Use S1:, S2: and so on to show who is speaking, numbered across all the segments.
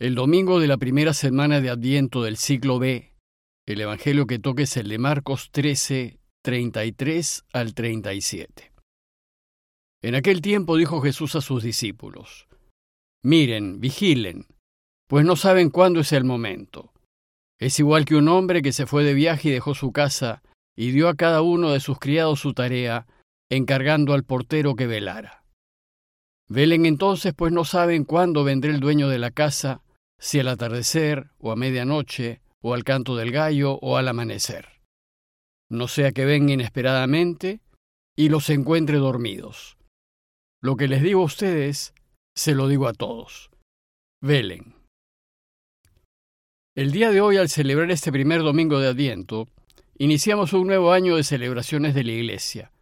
S1: El domingo de la primera semana de Adviento del siglo B, el Evangelio que toque es el de Marcos 13, 33 al 37. En aquel tiempo dijo Jesús a sus discípulos, Miren, vigilen, pues no saben cuándo es el momento. Es igual que un hombre que se fue de viaje y dejó su casa y dio a cada uno de sus criados su tarea, encargando al portero que velara. Velen entonces, pues no saben cuándo vendrá el dueño de la casa, si al atardecer, o a medianoche, o al canto del gallo, o al amanecer. No sea que venga inesperadamente y los encuentre dormidos. Lo que les digo a ustedes, se lo digo a todos. Velen. El día de hoy, al celebrar este primer domingo de Adviento, iniciamos un nuevo año de celebraciones de la Iglesia.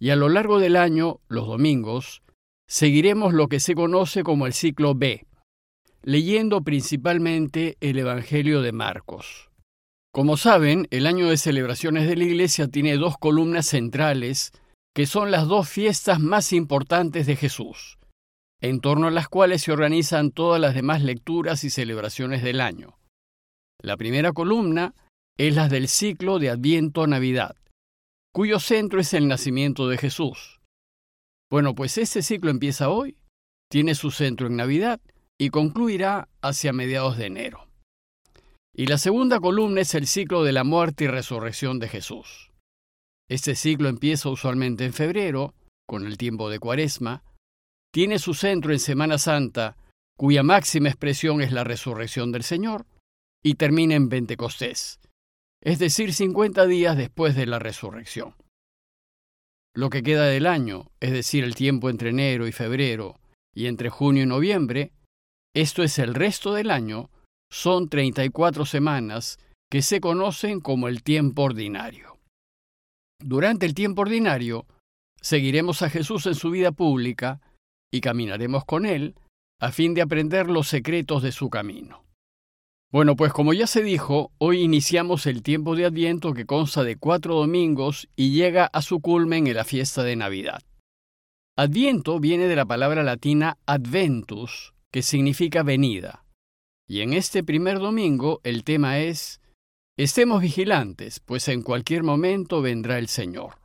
S1: Y a lo largo del año, los domingos, seguiremos lo que se conoce como el ciclo B, leyendo principalmente el Evangelio de Marcos. Como saben, el año de celebraciones de la Iglesia tiene dos columnas centrales, que son las dos fiestas más importantes de Jesús, en torno a las cuales se organizan todas las demás lecturas y celebraciones del año. La primera columna es la del ciclo de Adviento-Navidad, cuyo centro es el nacimiento de Jesús. Bueno, pues este ciclo empieza hoy, tiene su centro en Navidad y concluirá hacia mediados de enero. Y la segunda columna es el ciclo de la muerte y resurrección de Jesús. Este ciclo empieza usualmente en febrero, con el tiempo de Cuaresma, tiene su centro en Semana Santa, cuya máxima expresión es la resurrección del Señor, y termina en Pentecostés, es decir, 50 días después de la resurrección. Lo que queda del año, es decir, el tiempo entre enero y febrero y entre junio y noviembre, esto es el resto del año, son 34 semanas que se conocen como el tiempo ordinario. Durante el tiempo ordinario, seguiremos a Jesús en su vida pública y caminaremos con Él a fin de aprender los secretos de su camino. Bueno, pues como ya se dijo, hoy iniciamos el tiempo de Adviento que consta de cuatro domingos y llega a su culmen en la fiesta de Navidad. Adviento viene de la palabra latina adventus, que significa venida. Y en este primer domingo el tema es, estemos vigilantes, pues en cualquier momento vendrá el Señor.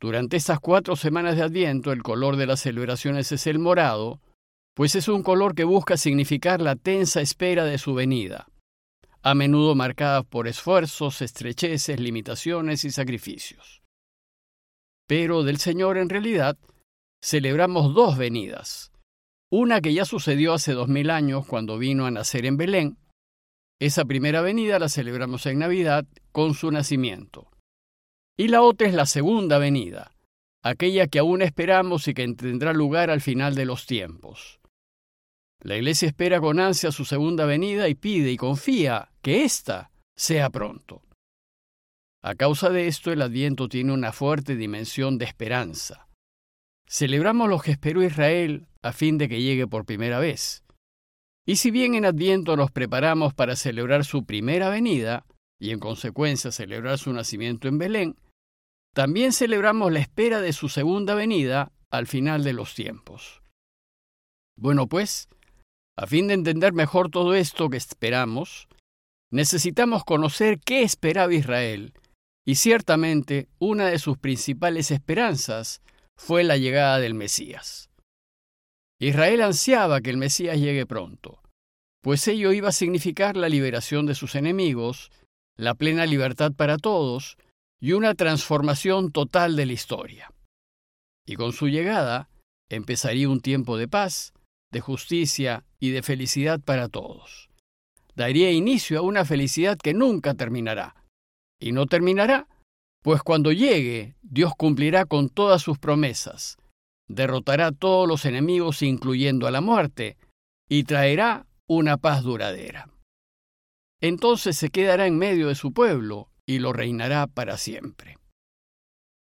S1: Durante estas cuatro semanas de Adviento el color de las celebraciones es el morado, pues es un color que busca significar la tensa espera de su venida, a menudo marcada por esfuerzos, estrecheces, limitaciones y sacrificios. Pero del Señor en realidad celebramos dos venidas, una que ya sucedió hace dos mil años cuando vino a nacer en Belén. Esa primera venida la celebramos en Navidad con su nacimiento. Y la otra es la segunda venida, aquella que aún esperamos y que tendrá lugar al final de los tiempos. La Iglesia espera con ansia su segunda venida y pide y confía que ésta sea pronto. A causa de esto, el Adviento tiene una fuerte dimensión de esperanza. Celebramos lo que esperó Israel a fin de que llegue por primera vez. Y si bien en Adviento nos preparamos para celebrar su primera venida, y en consecuencia celebrar su nacimiento en Belén, también celebramos la espera de su segunda venida al final de los tiempos. Bueno, pues, a fin de entender mejor todo esto que esperamos, necesitamos conocer qué esperaba Israel, y ciertamente una de sus principales esperanzas fue la llegada del Mesías. Israel ansiaba que el Mesías llegue pronto, pues ello iba a significar la liberación de sus enemigos, la plena libertad para todos y una transformación total de la historia. Y con su llegada empezaría un tiempo de paz, de justicia y de felicidad para todos. Daría inicio a una felicidad que nunca terminará. Y no terminará pues cuando llegue, Dios cumplirá con todas sus promesas, derrotará a todos los enemigos, incluyendo a la muerte, y traerá una paz duradera. Entonces se quedará en medio de su pueblo y lo reinará para siempre.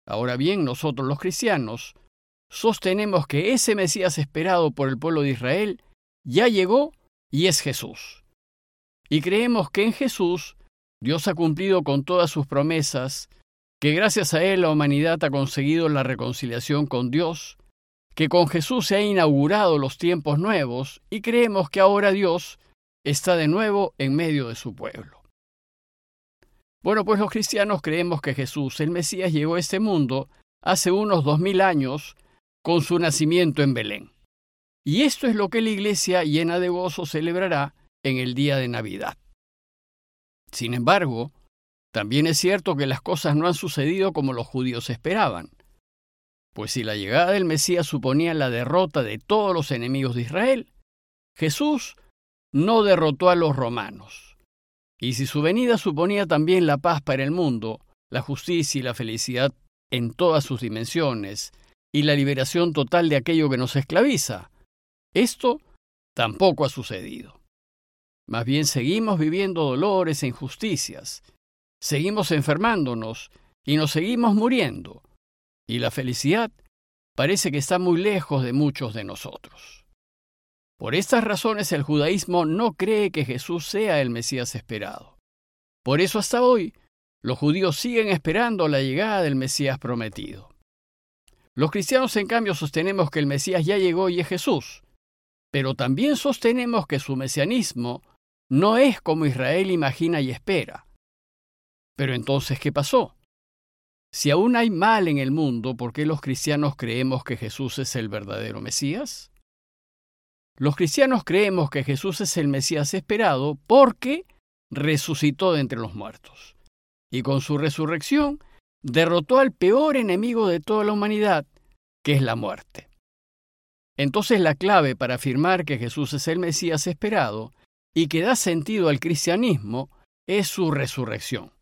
S1: Ahora bien, nosotros los cristianos sostenemos que ese Mesías esperado por el pueblo de Israel ya llegó y es Jesús. Y creemos que en Jesús Dios ha cumplido con todas sus promesas que gracias a él la humanidad ha conseguido la reconciliación con Dios, que con Jesús se ha inaugurado los tiempos nuevos y creemos que ahora Dios está de nuevo en medio de su pueblo. Bueno, pues los cristianos creemos que Jesús, el Mesías, llegó a este mundo hace unos dos mil años con su nacimiento en Belén. Y esto es lo que la Iglesia llena de gozo celebrará en el día de Navidad. Sin embargo, también es cierto que las cosas no han sucedido como los judíos esperaban. Pues si la llegada del Mesías suponía la derrota de todos los enemigos de Israel, Jesús no derrotó a los romanos. Y si su venida suponía también la paz para el mundo, la justicia y la felicidad en todas sus dimensiones, y la liberación total de aquello que nos esclaviza, esto tampoco ha sucedido. Más bien seguimos viviendo dolores e injusticias, seguimos enfermándonos y nos seguimos muriendo, y la felicidad parece que está muy lejos de muchos de nosotros. Por estas razones el judaísmo no cree que Jesús sea el Mesías esperado. Por eso hasta hoy los judíos siguen esperando la llegada del Mesías prometido. Los cristianos en cambio sostenemos que el Mesías ya llegó y es Jesús, pero también sostenemos que su mesianismo no es como Israel imagina y espera. Pero entonces, ¿qué pasó? Si aún hay mal en el mundo, ¿por qué los cristianos creemos que Jesús es el verdadero Mesías? Los cristianos creemos que Jesús es el Mesías esperado porque resucitó de entre los muertos. Y con su resurrección derrotó al peor enemigo de toda la humanidad, que es la muerte. Entonces la clave para afirmar que Jesús es el Mesías esperado y que da sentido al cristianismo es su resurrección.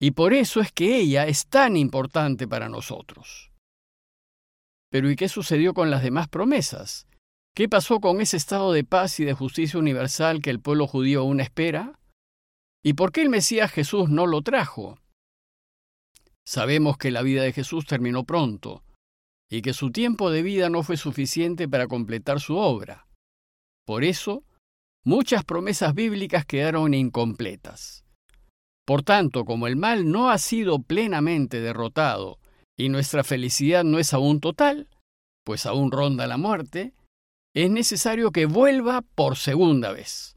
S1: Y por eso es que ella es tan importante para nosotros. Pero ¿y qué sucedió con las demás promesas? ¿Qué pasó con ese estado de paz y de justicia universal que el pueblo judío aún espera? ¿Y por qué el Mesías Jesús no lo trajo? Sabemos que la vida de Jesús terminó pronto y que su tiempo de vida no fue suficiente para completar su obra. Por eso, muchas promesas bíblicas quedaron incompletas. Por tanto, como el mal no ha sido plenamente derrotado y nuestra felicidad no es aún total, pues aún ronda la muerte, es necesario que vuelva por segunda vez.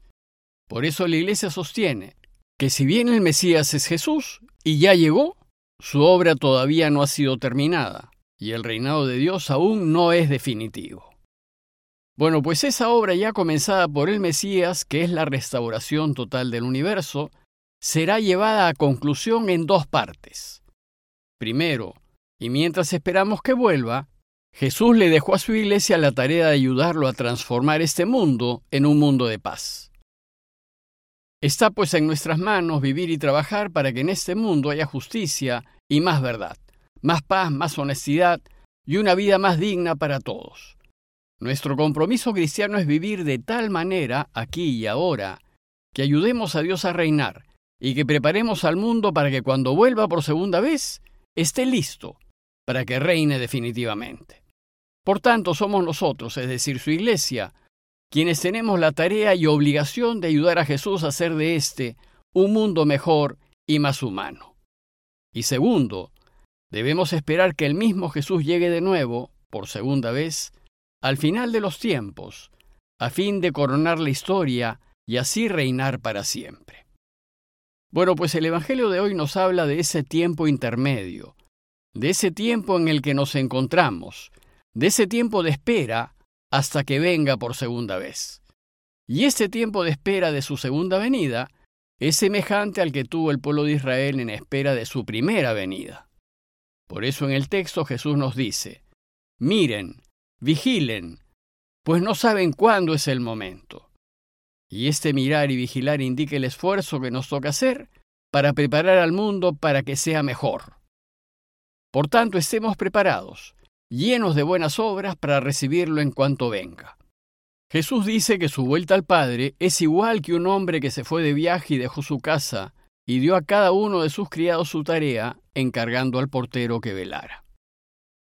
S1: Por eso la Iglesia sostiene que si bien el Mesías es Jesús y ya llegó, su obra todavía no ha sido terminada y el reinado de Dios aún no es definitivo. Bueno, pues esa obra ya comenzada por el Mesías, que es la restauración total del universo, será llevada a conclusión en dos partes. Primero, y mientras esperamos que vuelva, Jesús le dejó a su iglesia la tarea de ayudarlo a transformar este mundo en un mundo de paz. Está pues en nuestras manos vivir y trabajar para que en este mundo haya justicia y más verdad, más paz, más honestidad y una vida más digna para todos. Nuestro compromiso cristiano es vivir de tal manera, aquí y ahora, que ayudemos a Dios a reinar y que preparemos al mundo para que cuando vuelva por segunda vez esté listo para que reine definitivamente. Por tanto, somos nosotros, es decir, su iglesia, quienes tenemos la tarea y obligación de ayudar a Jesús a hacer de éste un mundo mejor y más humano. Y segundo, debemos esperar que el mismo Jesús llegue de nuevo, por segunda vez, al final de los tiempos, a fin de coronar la historia y así reinar para siempre. Bueno, pues el Evangelio de hoy nos habla de ese tiempo intermedio, de ese tiempo en el que nos encontramos, de ese tiempo de espera hasta que venga por segunda vez. Y ese tiempo de espera de su segunda venida es semejante al que tuvo el pueblo de Israel en espera de su primera venida. Por eso en el texto Jesús nos dice, miren, vigilen, pues no saben cuándo es el momento. Y este mirar y vigilar indica el esfuerzo que nos toca hacer para preparar al mundo para que sea mejor. Por tanto, estemos preparados, llenos de buenas obras para recibirlo en cuanto venga. Jesús dice que su vuelta al Padre es igual que un hombre que se fue de viaje y dejó su casa y dio a cada uno de sus criados su tarea, encargando al portero que velara.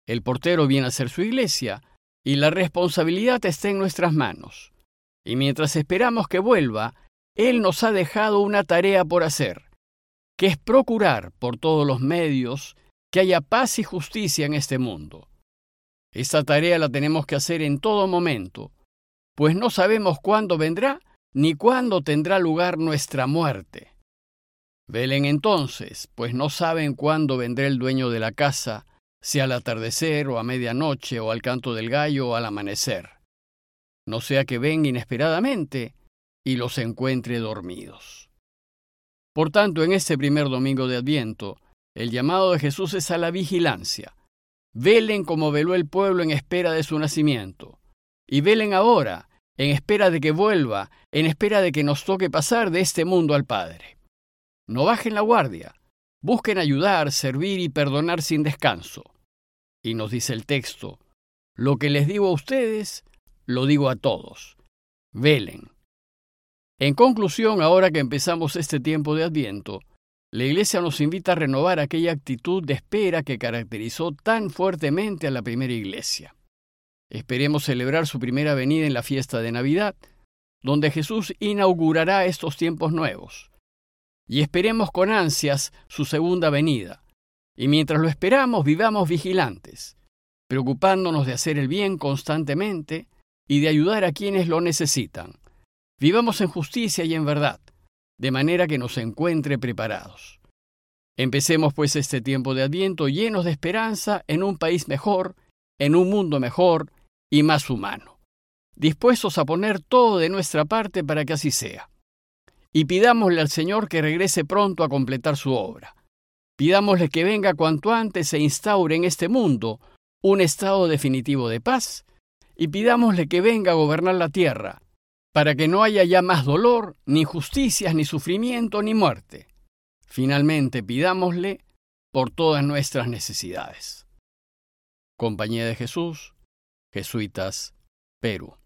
S1: El portero viene a ser su iglesia, y la responsabilidad está en nuestras manos. Y mientras esperamos que vuelva, Él nos ha dejado una tarea por hacer, que es procurar por todos los medios que haya paz y justicia en este mundo. Esta tarea la tenemos que hacer en todo momento, pues no sabemos cuándo vendrá ni cuándo tendrá lugar nuestra muerte. Velen entonces, pues no saben cuándo vendrá el dueño de la casa, sea al atardecer o a medianoche o al canto del gallo o al amanecer. No sea que venga inesperadamente y los encuentre dormidos. Por tanto, en este primer domingo de Adviento, el llamado de Jesús es a la vigilancia. Velen como veló el pueblo en espera de su nacimiento. Y velen ahora, en espera de que vuelva, en espera de que nos toque pasar de este mundo al Padre. No bajen la guardia, busquen ayudar, servir y perdonar sin descanso. Y nos dice el texto, lo que les digo a ustedes, lo digo a todos. Velen. En conclusión, ahora que empezamos este tiempo de Adviento, la Iglesia nos invita a renovar aquella actitud de espera que caracterizó tan fuertemente a la primera Iglesia. Esperemos celebrar su primera venida en la fiesta de Navidad, donde Jesús inaugurará estos tiempos nuevos. Y esperemos con ansias su segunda venida. Y mientras lo esperamos, vivamos vigilantes, preocupándonos de hacer el bien constantemente y de ayudar a quienes lo necesitan. Vivamos en justicia y en verdad, de manera que nos encuentre preparados. Empecemos pues este tiempo de Adviento llenos de esperanza en un país mejor, en un mundo mejor y más humano, dispuestos a poner todo de nuestra parte para que así sea. Y pidámosle al Señor que regrese pronto a completar su obra. Pidámosle que venga cuanto antes e instaure en este mundo un estado definitivo de paz, y pidámosle que venga a gobernar la tierra, para que no haya ya más dolor, ni injusticias, ni sufrimiento, ni muerte. Finalmente, pidámosle por todas nuestras necesidades. Compañía de Jesús, Jesuitas, Perú.